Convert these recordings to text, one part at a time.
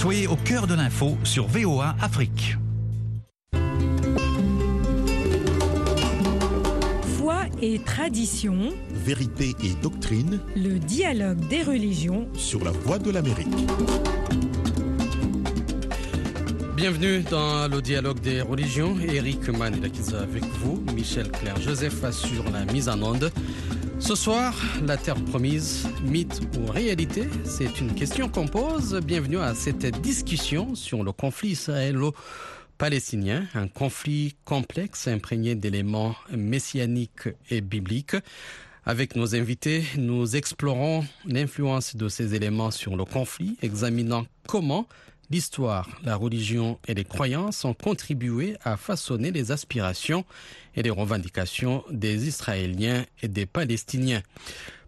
Soyez au cœur de l'info sur VOA Afrique. Foi et tradition, Vérité et doctrine le dialogue des religions. sur la voie de l'Amérique. Bienvenue dans le dialogue des religions. Eric Mann est avec vous. Michel Claire Joseph assure la mise en onde. Ce soir, la terre promise, mythe ou réalité C'est une question qu'on pose. Bienvenue à cette discussion sur le conflit israélo-palestinien, un conflit complexe imprégné d'éléments messianiques et bibliques. Avec nos invités, nous explorons l'influence de ces éléments sur le conflit, examinant comment l'histoire, la religion et les croyances ont contribué à façonner les aspirations et les revendications des Israéliens et des Palestiniens.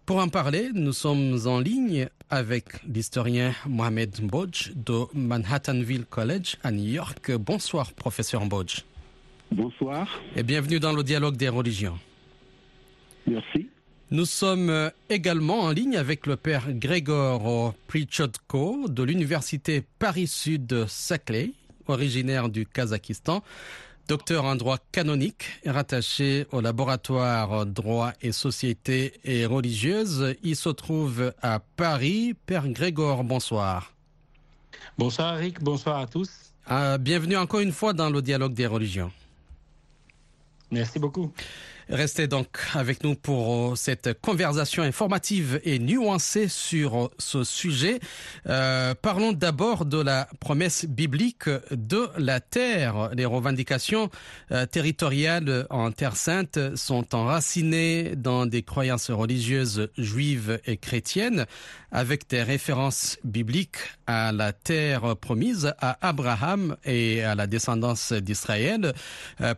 Pour en parler, nous sommes en ligne avec l'historien Mohamed Mbodj de Manhattanville College à New York. Bonsoir, professeur Mbodj. Bonsoir, Et bienvenue dans le dialogue des religions. merci. Nous sommes euh, également en ligne avec le père Grégor Prichodko de l'université Paris-Sud Saclay, originaire du Kazakhstan, docteur en droit canonique et rattaché au laboratoire droit et société et religieuse. Il se trouve à Paris. Père Grégor, bonsoir. Bonsoir Eric, bonsoir à tous. Ah, bienvenue encore une fois dans le dialogue des religions. Merci beaucoup. Restez donc avec nous pour euh, cette conversation informative et nuancée sur euh, ce sujet. Euh, parlons d'abord de la promesse biblique de la terre. Les revendications euh, territoriales en Terre sainte sont enracinées dans des croyances religieuses juives et chrétiennes avec des références bibliques à la terre promise à Abraham et à la descendance d'Israël.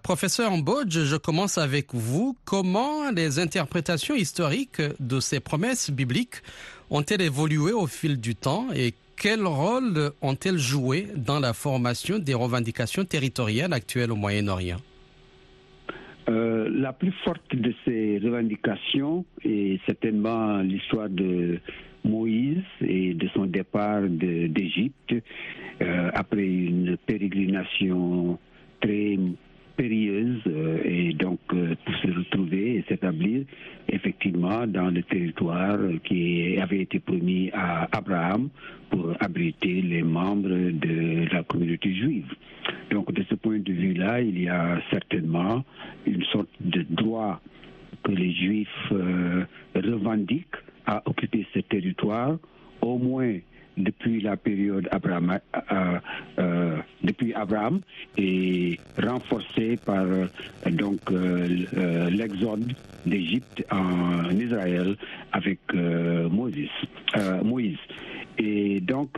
Professeur Mbodj, je commence avec vous. Comment les interprétations historiques de ces promesses bibliques ont-elles évolué au fil du temps et quel rôle ont-elles joué dans la formation des revendications territoriales actuelles au Moyen-Orient? Euh, la plus forte de ces revendications est certainement l'histoire de Moïse et de son départ d'Égypte euh, après une pérégrination très périlleuse euh, et donc euh, pour se retrouver et s'établir effectivement dans le territoire qui avait été promis à Abraham pour abriter les membres de la communauté juive. Donc de ce point de vue-là, il y a certainement une sorte de droit que les Juifs euh, revendiquent à occuper ce territoire, au moins depuis la période Abraham, euh, euh, depuis Abraham et renforcé par euh, donc euh, euh, l'exode d'Égypte en Israël avec euh, Moïse. Moïse. Et donc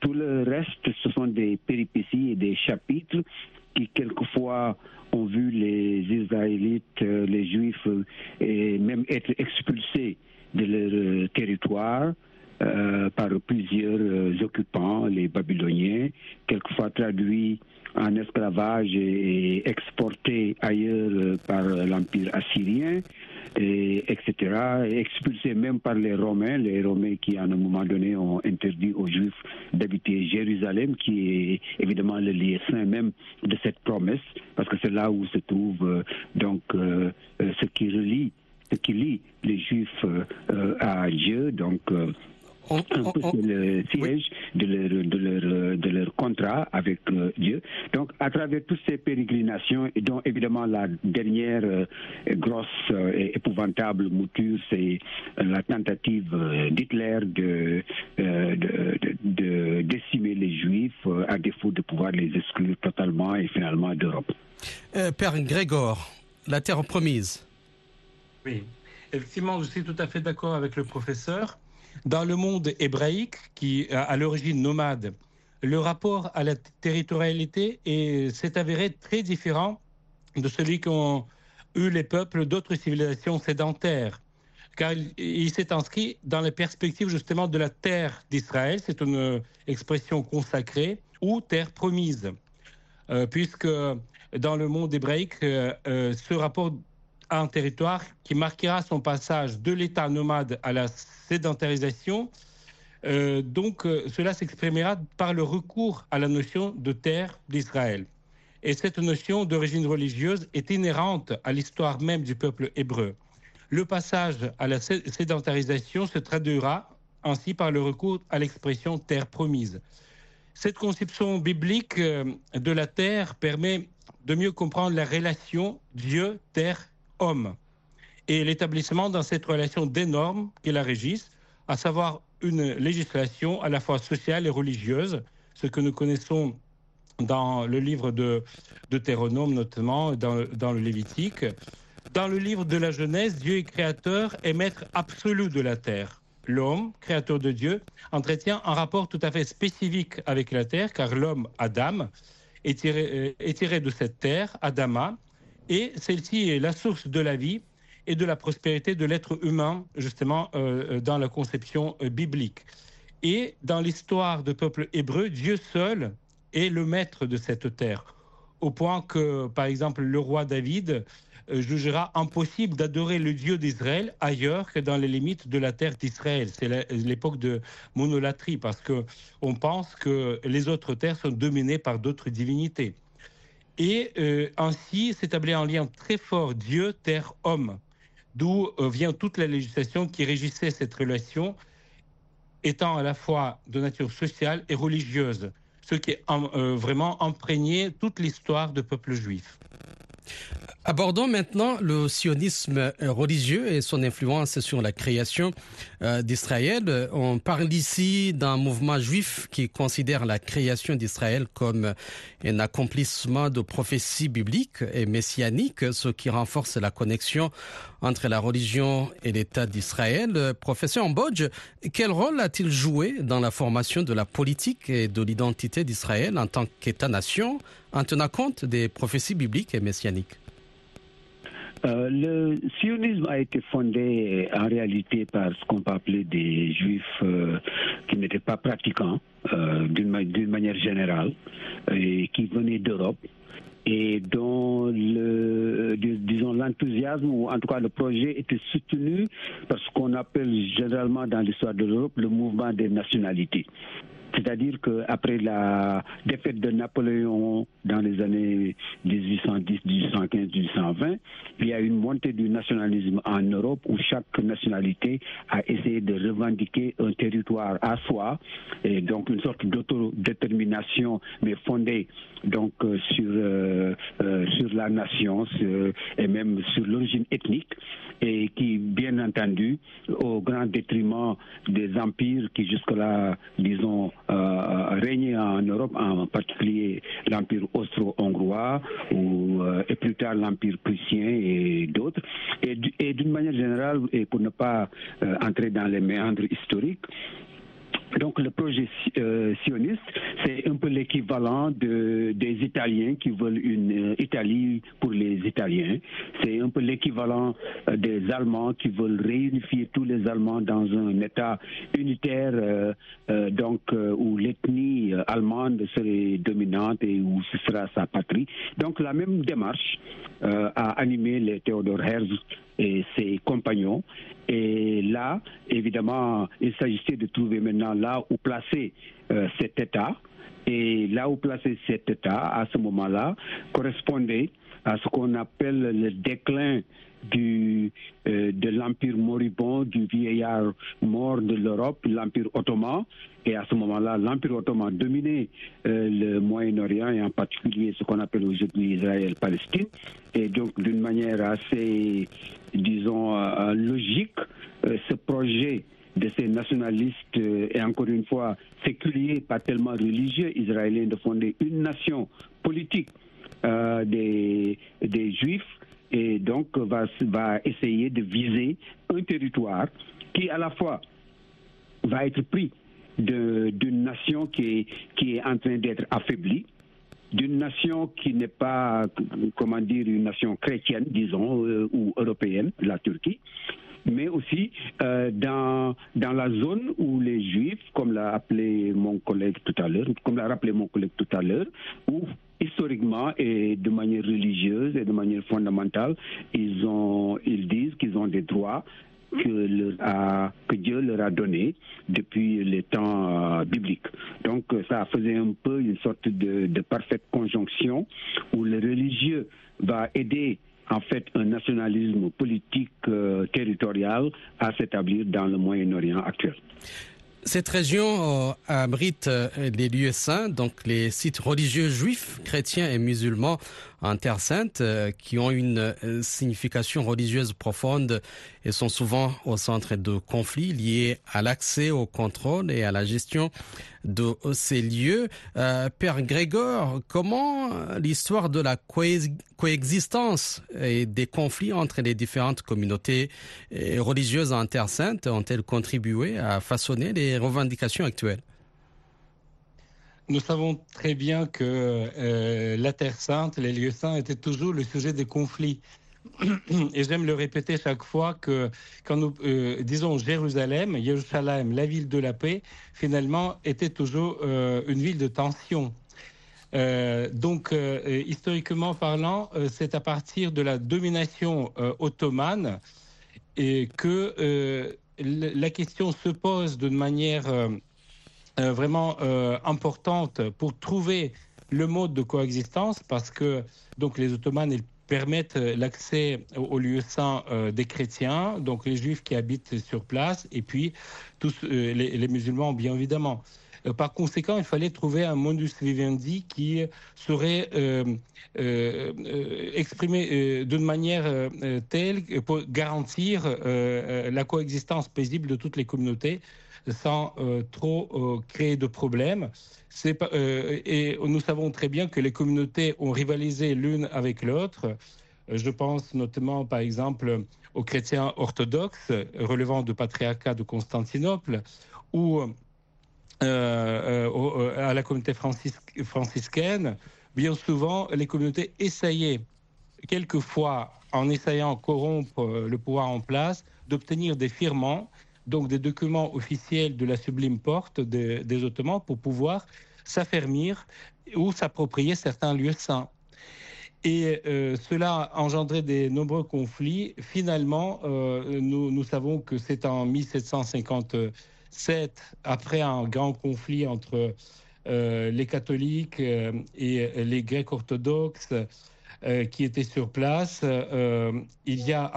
tout le reste, ce sont des péripéties et des chapitres qui quelquefois ont vu les Israélites, les Juifs, et même être expulsés de leur territoire euh, par plusieurs euh, occupants, les Babyloniens, quelquefois traduits en esclavage et, exportés ailleurs euh, par l'Empire assyrien, et, etc., et expulsés même par les Romains, les Romains qui à un moment donné ont interdit aux Juifs d'habiter Jérusalem, qui est évidemment le lieu saint même de cette promesse, parce que c'est là où se trouve donc ce qui relie, ce qui lie les Juifs à Dieu, donc On- un peu on- c'est le siège de, leur, de, leur, de leur contrat avec euh, Dieu. Donc, à travers toutes ces pérégrinations, et dont évidemment la dernière euh, grosse euh, et épouvantable mouture, c'est euh, la tentative euh, d'Hitler de, euh, de, de- de décimer les Juifs euh, à défaut de pouvoir les exclure totalement et finalement d'Europe. Euh, Père Grégor, la terre promise. Oui, effectivement, je suis tout à fait d'accord avec le professeur. Dans le monde hébraïque, qui à l'origine nomade, le rapport à la territorialité est- s'est avéré très différent de celui qu'ont eu les peuples d'autres civilisations sédentaires. Car il, s'est inscrit dans la perspective justement de la terre d'Israël, c'est une expression consacrée, ou terre promise. Euh, puisque dans le monde hébraïque, euh, euh, ce rapport un territoire qui marquera son passage de l'état nomade à la sédentarisation Euh, donc euh, cela s'exprimera par le recours à la notion de terre d'Israël. Et cette notion d'origine religieuse est inhérente à l'histoire même du peuple hébreu. Le passage à la sédentarisation se traduira ainsi par le recours à l'expression terre promise. Cette conception biblique euh, de la terre permet de mieux comprendre la relation Dieu, terre, homme et l'établissement dans cette relation des normes qui la régissent, à savoir une législation à la fois sociale et religieuse, ce que nous connaissons dans le livre de Deutéronome, notamment dans, le Lévitique. Dans le livre de la Genèse, Dieu est créateur et maître absolu de la terre. L'homme, créateur de Dieu, entretient un rapport tout à fait spécifique avec la terre, car l'homme, Adam, est tiré, euh, est tiré de cette terre, Adama, et celle-ci est la source de la vie et de la prospérité de l'être humain, justement, euh, dans la conception euh, biblique. Et dans l'histoire du peuple hébreu, Dieu seul est le maître de cette terre, au point que, par exemple, le roi David euh, jugera impossible d'adorer le Dieu d'Israël ailleurs que dans les limites de la terre d'Israël. C'est l'époque de monolatrie, parce qu'on pense que les autres terres sont dominées par d'autres divinités. Et euh, ainsi s'établit un lien très fort Dieu, terre, homme d'où euh, vient toute la législation qui régissait cette relation, étant à la fois de nature sociale et religieuse, ce qui a euh, vraiment imprégné toute l'histoire du peuple juif. Abordons maintenant le sionisme religieux et son influence sur la création euh, d'Israël. On parle ici d'un mouvement juif qui considère la création d'Israël comme un accomplissement de prophéties bibliques et messianiques, ce qui renforce la connexion entre la religion et l'État d'Israël. Professeur Mbodge, quel rôle a-t-il joué dans la formation de la politique et de l'identité d'Israël en tant qu'État-nation en tenant compte des prophéties bibliques et messianiques? Euh, le sionisme a été fondé en réalité par ce qu'on peut appeler des juifs euh, qui n'étaient pas pratiquants euh, d'une manière générale et qui venaient d'Europe et dont le, disons l'enthousiasme ou en tout cas le projet était soutenu par ce qu'on appelle généralement dans l'histoire de l'Europe le mouvement des nationalités. C'est-à-dire qu'après la défaite de Napoléon dans les années 1810, 1815, 1820, il y a une montée du nationalisme en Europe où chaque nationalité a essayé de revendiquer un territoire à soi, et donc une sorte d'autodétermination, mais fondée donc euh, sur euh, euh, sur la nation et même sur l'origine ethnique et qui bien entendu au grand détriment des empires qui jusque-là disons régnaient en Europe en particulier l'empire austro-hongrois ou et plus tard l'empire prussien et d'autres. Et d'une manière générale et pour ne pas entrer dans les méandres historiques donc le projet euh, sioniste, c'est un peu l'équivalent de, des Italiens qui veulent une euh, Italie pour les Italiens. C'est un peu l'équivalent euh, des Allemands qui veulent réunifier tous les Allemands dans un État unitaire, donc où l'ethnie allemande serait dominante et où ce sera sa patrie. Donc la même démarche a animé les Théodore Herzl et ses compagnons. Et là, évidemment, il s'agissait de trouver maintenant là où placer euh, cet État. Et là où placer cet État, à ce moment-là, correspondait à ce qu'on appelle le déclin du, euh, de l'empire moribond, du vieillard mort de l'Europe, l'empire ottoman. Et à ce moment-là, l'empire ottoman dominait euh, le Moyen-Orient et en particulier ce qu'on appelle aujourd'hui Israël-Palestine. Et donc, d'une manière assez, disons, euh, logique, ce projet de ces nationalistes et encore une fois séculiers, pas tellement religieux, israéliens, de fonder une nation politique des, des juifs et donc va, essayer de viser un territoire qui à la fois va être pris d'une nation qui est, en train d'être affaiblie, d'une nation qui n'est pas, comment dire, une nation chrétienne, disons, euh, ou européenne, la Turquie, mais aussi euh, dans, dans la zone où les Juifs, comme l'a appelé mon collègue tout à l'heure, comme l'a rappelé mon collègue tout à l'heure, où historiquement et de manière religieuse et de manière fondamentale, ils, ont, ils disent qu'ils ont des droits que, Dieu leur a donné depuis les temps euh, bibliques. Donc ça faisait un peu une sorte de, de parfaite conjonction où le religieux va aider en fait un nationalisme politique euh, territorial à s'établir dans le Moyen-Orient actuel. Cette région euh, abrite euh, les lieux saints, donc les sites religieux juifs, chrétiens et musulmans en Terre Sainte, euh, qui ont une signification religieuse profonde et sont souvent au centre de conflits liés à l'accès au contrôle et à la gestion de ces lieux. Père Grégor, comment l'histoire de la coexistence et des conflits entre les différentes communautés religieuses en Terre Sainte ont-elles contribué à façonner les revendications actuelles? Nous savons très bien que euh, la Terre Sainte, les lieux saints, étaient toujours le sujet des conflits. Et j'aime le répéter chaque fois que quand nous euh, disons Jérusalem, Jérusalem, la ville de la paix, finalement était toujours euh, une ville de tension. donc, historiquement parlant, c'est à partir de la domination ottomane et que la question se pose d'une manière vraiment euh, importante pour trouver le mode de coexistence parce que donc les Ottomans permettent l'accès aux lieux saints des chrétiens, donc les juifs qui habitent sur place et puis tous les, musulmans bien évidemment. Par conséquent, il fallait trouver un modus vivendi qui serait exprimé d'une manière telle pour garantir la coexistence paisible de toutes les communautés sans trop créer de problèmes. et nous savons très bien que les communautés ont rivalisé l'une avec l'autre. Je pense notamment, par exemple, aux chrétiens orthodoxes relevant du patriarcat de Constantinople ou euh, euh, euh, à la communauté franciscaine, bien souvent, les communautés essayaient, quelquefois, en essayant de corrompre le pouvoir en place, d'obtenir des firmants, donc des documents officiels de la sublime porte des Ottomans pour pouvoir s'affermir ou s'approprier certains lieux saints. Et cela a engendré des nombreux conflits. Finalement, nous, nous, savons que c'est en 1750 après un grand conflit entre euh, les catholiques euh, et les grecs orthodoxes euh, qui étaient sur place, il y a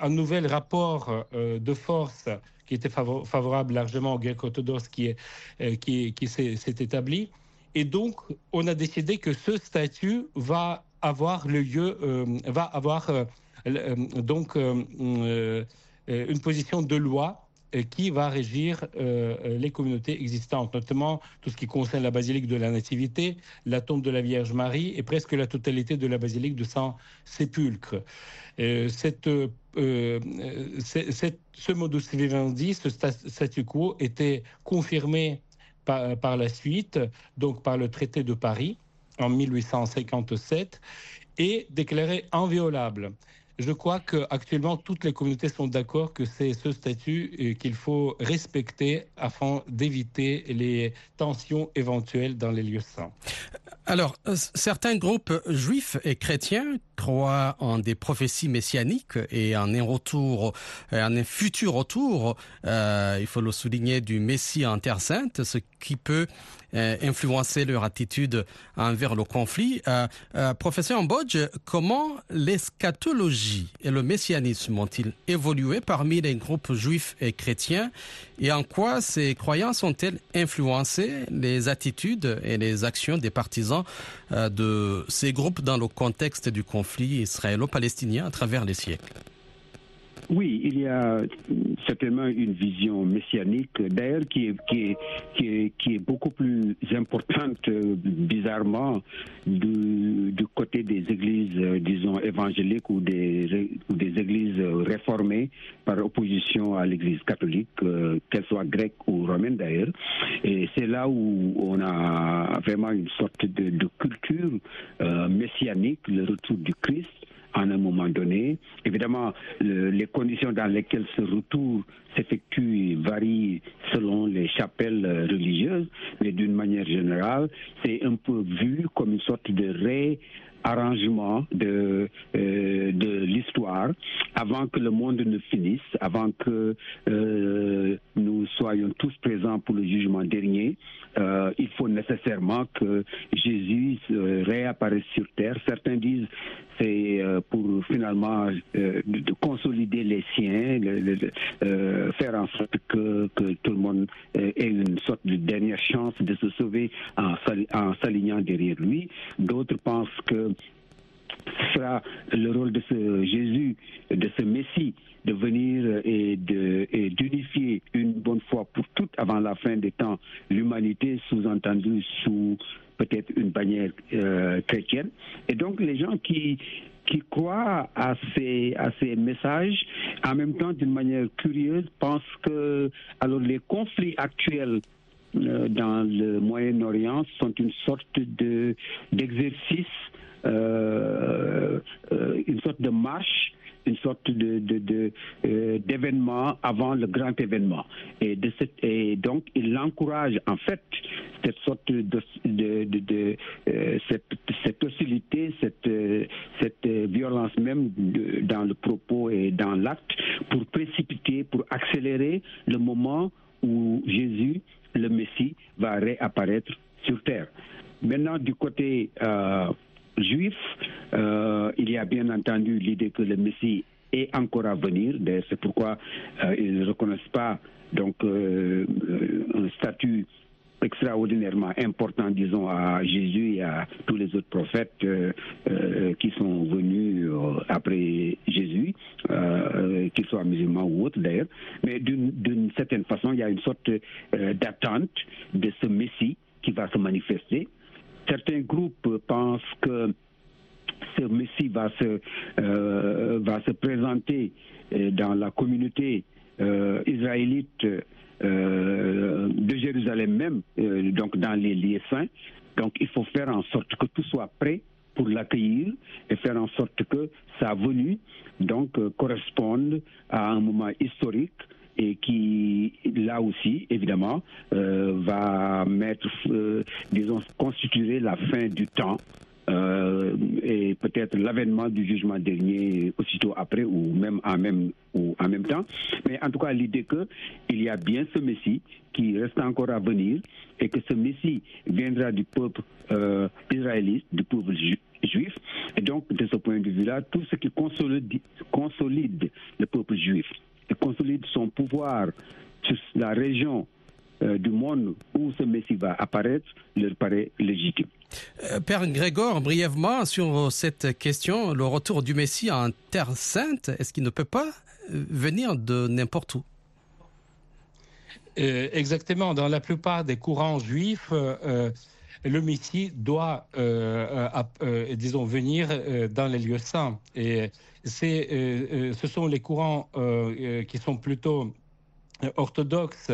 un, nouvel rapport de force qui était favorable largement aux grecs orthodoxes qui, qui, qui s'est établi. Et donc, on a décidé que ce statut va avoir le lieu, va avoir donc une position de loi euh, qui va régir euh, euh, les communautés existantes, notamment tout ce qui concerne la basilique de la Nativité, la tombe de la Vierge Marie et presque la totalité de la basilique de Saint-Sépulcre. ce modus vivendi, ce statu quo, était confirmé par, la suite, donc par le traité de Paris en 1857, et déclaré inviolable. Je crois qu'actuellement, toutes les communautés sont d'accord que c'est ce statut euh, qu'il faut respecter afin d'éviter les tensions éventuelles dans les lieux saints. Alors, euh, certains groupes juifs et chrétiens croient en des prophéties messianiques et en un retour, euh, en un futur retour, il faut le souligner, du Messie en Terre Sainte, ce qui peut influencer leur attitude envers le conflit. professeur Mbodge, comment l'eschatologie et le messianisme ont-ils évolué parmi les groupes juifs et chrétiens et en quoi ces croyances ont-elles influencé les attitudes et les actions des partisans euh, de ces groupes dans le contexte du conflit israélo-palestinien à travers les siècles oui, il y a certainement une vision messianique, d'ailleurs, qui est, qui, est, qui, est, beaucoup plus importante, bizarrement, du, côté des églises, disons, évangéliques ou des, ou des églises réformées par opposition à l'église catholique, euh, qu'elle soit grecque ou romaine d'ailleurs. Et c'est là où on a vraiment une sorte de, de culture euh, messianique, le retour du Christ en un moment donné. Évidemment, les conditions dans lesquelles ce retour s'effectue varient selon les chapelles religieuses, mais d'une manière générale, c'est un peu vu comme une sorte de ré arrangement de, euh, de l'histoire avant que le monde ne finisse, avant que euh, nous soyons tous présents pour le jugement dernier. Euh, il faut nécessairement que Jésus réapparaisse sur terre. Certains disent c'est pour finalement de consolider les siens, faire en sorte que, que, tout le monde ait une sorte de dernière chance de se sauver en, en s'alignant derrière lui. D'autres pensent que ce sera le rôle de ce Jésus, de ce Messie, de venir et d'unifier une bonne fois pour toutes avant la fin des temps l'humanité, sous-entendue sous peut-être une bannière euh, chrétienne. Et donc les gens qui qui croient à ces, à ces messages, en même temps d'une manière curieuse, pensent que alors les conflits actuels euh, dans le Moyen-Orient sont une sorte de d'exercice euh, euh, une sorte de marche une sorte de, euh, d'événement avant le grand événement. Et, donc, il encourage en fait cette sorte de, de, cette, hostilité, cette, cette violence même dans le propos et dans l'acte pour précipiter, pour accélérer le moment où Jésus, le Messie, va réapparaître sur terre. Maintenant, du côté juif, euh, il y a bien entendu l'idée que le Messie est encore à venir. C'est pourquoi euh, ils ne reconnaissent pas donc euh, un statut extraordinairement important, disons, à Jésus et à tous les autres prophètes qui sont venus après Jésus, qu'ils soient musulmans ou autres d'ailleurs. Mais d'une certaine façon, il y a une sorte d'attente de ce Messie qui va se manifester certains groupes pensent que ce Messie va se, euh, va se présenter euh, dans la communauté euh, israélite de Jérusalem même, donc dans les lieux saints. Donc il faut faire en sorte que tout soit prêt pour l'accueillir et faire en sorte que sa venue donc corresponde à un moment historique et qui, là aussi, évidemment, euh, va mettre, euh, disons, constituer la fin du temps euh, et peut-être l'avènement du jugement dernier aussitôt après ou même en même ou en même temps. Mais en tout cas, l'idée que il y a bien ce Messie qui reste encore à venir et que ce Messie viendra du peuple israélite, du peuple juif. Et donc, de ce point de vue-là, tout ce qui consolide, consolide le peuple juif consolide son pouvoir sur la région euh, du monde où ce Messie va apparaître leur paraît légitime. Euh, Père Grégor, brièvement sur cette question, le retour du Messie en Terre Sainte, est-ce qu'il ne peut pas euh, venir de n'importe où? Exactement. Dans la plupart des courants juifs, le Messie doit, disons, venir dans les lieux saints. Et c'est, ce sont les courants euh, qui sont plutôt orthodoxes,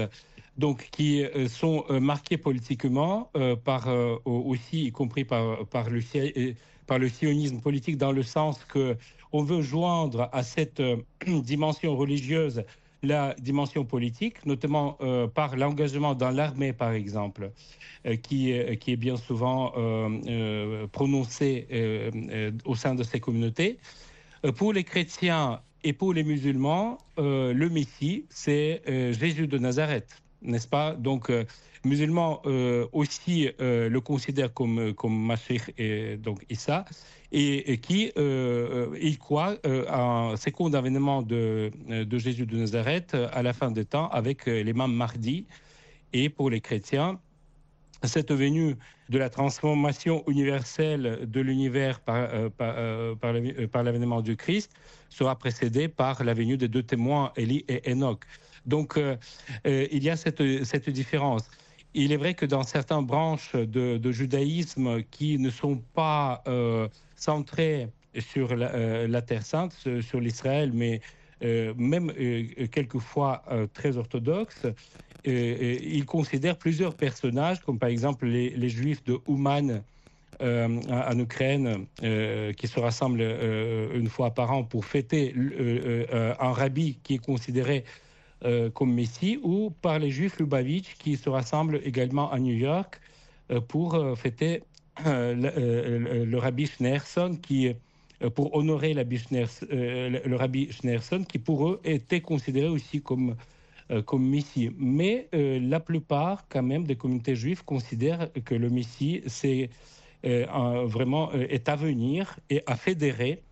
donc qui sont marqués politiquement par aussi, y compris par, le, sionisme politique, dans le sens que on veut joindre à cette dimension religieuse la dimension politique, notamment par l'engagement dans l'armée, par exemple, qui, est bien souvent prononcé au sein de ces communautés. Euh, pour les chrétiens et pour les musulmans, euh, le Messie, c'est euh, Jésus de Nazareth, n'est-ce pas? Donc, musulmans aussi le considèrent comme, comme Mashiach et donc Issa, et, qui il croit un second avènement de, de Jésus de Nazareth à la fin des temps avec l'imam Mardi. Et pour les chrétiens, cette venue de la transformation universelle de l'univers par, euh, euh, euh, par, l'avènement du Christ sera précédée par la venue des deux témoins, Élie et Enoch. Donc, il y a cette, différence. Il est vrai que dans certaines branches de, judaïsme qui ne sont pas centrées sur la, Terre sainte, sur l'Israël, mais même quelquefois très orthodoxes, il considère plusieurs personnages, comme par exemple les, juifs de Ouman, en Ukraine qui se rassemblent une fois par an pour fêter un rabbi qui est considéré comme Messie, ou par les Juifs Lubavitch qui se rassemblent également à New York pour fêter le, rabbi Schneerson qui pour honorer la le rabbi Schneerson, qui pour eux était considéré aussi comme euh, comme Messie. Mais euh, la plupart, quand même, des communautés juives considèrent que le Messie, c'est euh, vraiment est à venir et à fédérer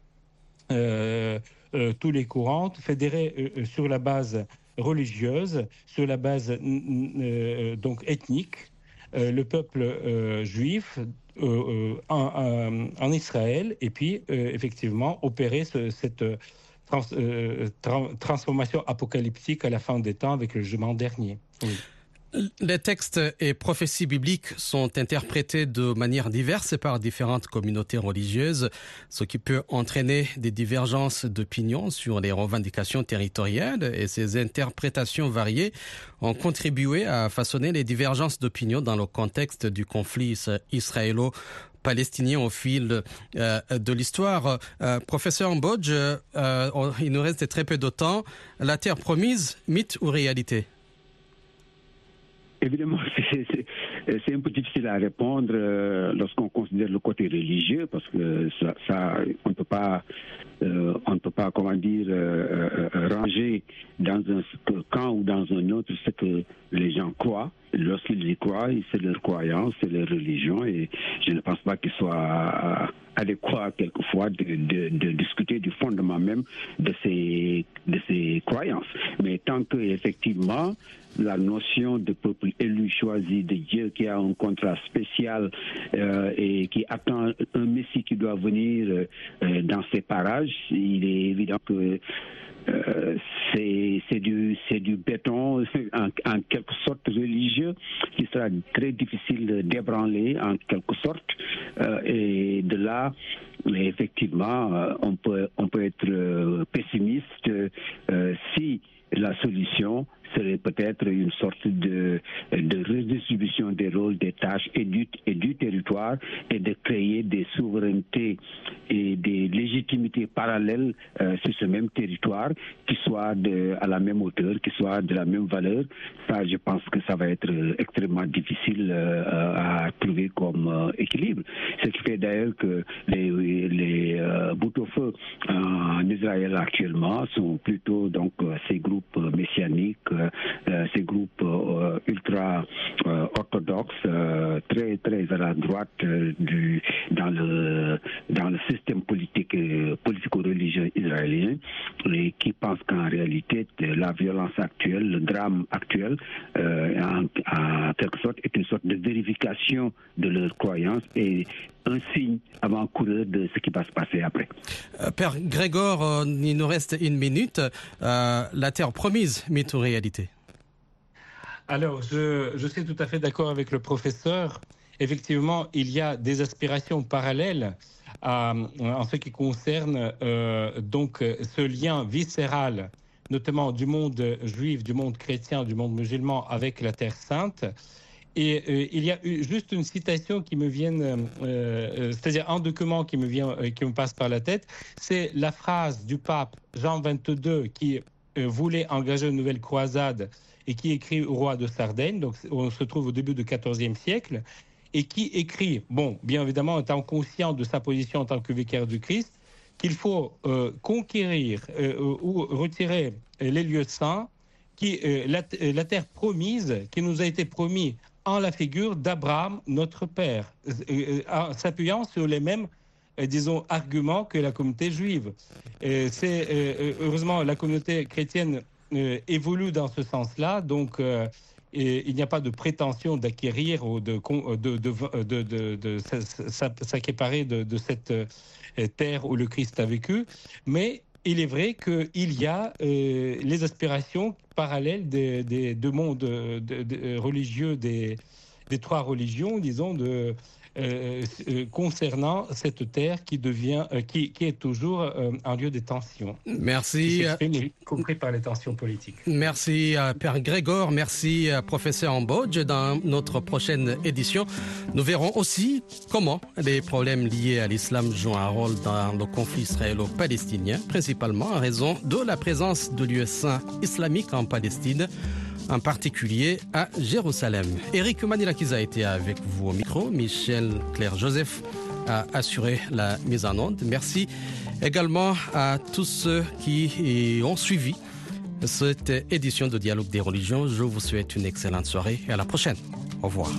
tous les courants, fédérer sur la base religieuse, sur la base donc ethnique, le peuple juif en, Israël, et puis effectivement opérer cette euh, transformation apocalyptique à la fin des temps avec le jugement dernier. Les textes et prophéties bibliques sont interprétés de manière diverse par différentes communautés religieuses, ce qui peut entraîner des divergences d'opinion sur les revendications territoriales et ces interprétations variées ont contribué à façonner les divergences d'opinion dans le contexte du conflit israélo palestiniens au fil euh, de l'histoire. Euh, professeur Mbodge, euh, il nous reste très peu de temps. La terre promise, mythe ou réalité? Évidemment, c'est un peu difficile à répondre lorsqu'on considère le côté religieux, parce que ça, on ne peut pas, on ne peut pas, comment dire, ranger dans un camp ou dans un autre ce que les gens croient lorsqu'ils y croient, c'est leur croyance, c'est leur religion, et je ne pense pas qu'il soit adéquat quelquefois de, discuter du fondement même de ces, de ces croyances. Mais tant que effectivement la notion de peuple élu choisi de Dieu qui a un contrat spécial euh, et qui attend un Messie qui doit venir euh, dans ces parages, il est évident que euh, c'est du, du béton en, quelque sorte religieux qui sera très difficile d'ébranler en quelque sorte. Euh, et de là, effectivement, euh, on peut, on peut être pessimiste si la solution serait peut-être une sorte de, redistribution des rôles, des tâches et du, et du territoire et de créer des souverainetés et des légitimités parallèles euh, sur ce même territoire qui soient de, à la même hauteur, qui soient de la même valeur. Ça, je pense que ça va être euh, extrêmement difficile euh, à trouver comme équilibre. Ce qui fait d'ailleurs que les, les bouts au feu en Israël actuellement sont plutôt donc ces groupes messianiques euh, euh, ces groupes euh, ultra orthodoxes, très très à la droite du, dans le dans le système politique politico-religieux israélien, et qui pensent qu'en réalité la violence actuelle, le drame actuel, en, en quelque sorte est une sorte de vérification de leurs croyances et un signe avant-coureur de ce qui va se passer après. Père Grégor, il nous reste une minute. la terre promise, mythe ou réalité alors, je, je, suis tout à fait d'accord avec le professeur. Effectivement, il y a des aspirations parallèles en ce qui concerne euh, donc ce lien viscéral, notamment du monde juif, du monde chrétien, du monde musulman avec la Terre sainte. Et euh, il y a juste une citation qui me vient, euh, euh, c'est-à-dire un document qui me vient, qui me passe par la tête, c'est la phrase du pape Jean XXII qui voulait engager une nouvelle croisade et qui écrit au roi de Sardaigne, donc on se trouve au début du XIVe siècle, et qui écrit, bon, bien évidemment, étant conscient de sa position en tant que vicaire du Christ, qu'il faut euh, conquérir euh, ou retirer les lieux saints, qui, euh, la, terre promise qui nous a été promise en la figure d'Abraham, notre père, en s'appuyant sur les mêmes disons, arguments que la communauté juive. C'est heureusement la communauté chrétienne euh, évolue dans ce sens-là. Donc, euh, il n'y a pas de prétention d'acquérir ou de, de, de, cette euh, terre où le Christ a vécu. Mais il est vrai qu'il y a les aspirations parallèles des, deux mondes religieux des, des trois religions, disons, de, euh, euh, concernant cette terre qui devient, euh, qui, qui, est toujours euh, un lieu de tension. Merci. Y compris par les tensions politiques. Merci Père Grégor, merci Professeur Ambodge. Dans notre prochaine édition, nous verrons aussi comment les problèmes liés à l'islam jouent un rôle dans le conflit israélo-palestinien, principalement en raison de la présence de lieux saints islamiques en Palestine en particulier à Jérusalem. Eric Manilakis a été avec vous au micro. Michel Claire Joseph a assuré la mise en onde. Merci également à tous ceux qui ont suivi cette édition de Dialogue des religions. Je vous souhaite une excellente soirée et à la prochaine. Au revoir.